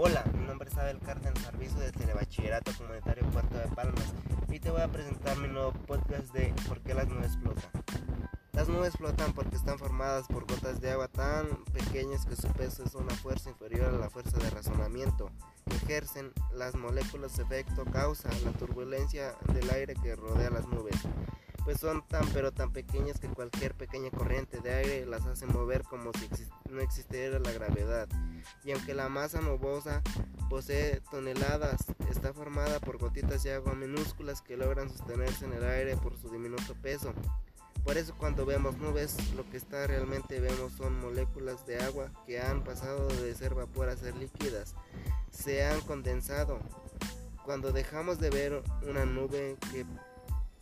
Hola, mi nombre es Abel Cárdenas, servicio de Telebachillerato Comunitario Puerto de Palmas y te voy a presentar mi nuevo podcast de ¿Por qué las nubes flotan? Las nubes flotan porque están formadas por gotas de agua tan pequeñas que su peso es una fuerza inferior a la fuerza de razonamiento que ejercen las moléculas efecto causa la turbulencia del aire que rodea las nubes pues son tan pero tan pequeñas que cualquier pequeña corriente de aire las hace mover como si no existiera la gravedad. Y aunque la masa nubosa posee toneladas, está formada por gotitas de agua minúsculas que logran sostenerse en el aire por su diminuto peso. Por eso cuando vemos nubes, lo que está realmente vemos son moléculas de agua que han pasado de ser vapor a ser líquidas, se han condensado. Cuando dejamos de ver una nube que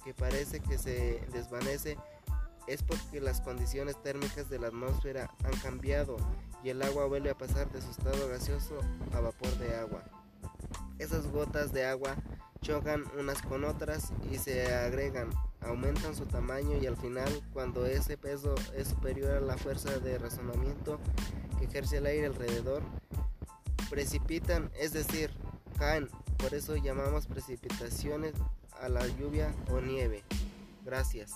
que parece que se desvanece es porque las condiciones térmicas de la atmósfera han cambiado y el agua vuelve a pasar de su estado gaseoso a vapor de agua. Esas gotas de agua chocan unas con otras y se agregan, aumentan su tamaño y al final cuando ese peso es superior a la fuerza de razonamiento que ejerce el aire alrededor, precipitan, es decir, caen. Por eso llamamos precipitaciones a la lluvia o nieve. Gracias.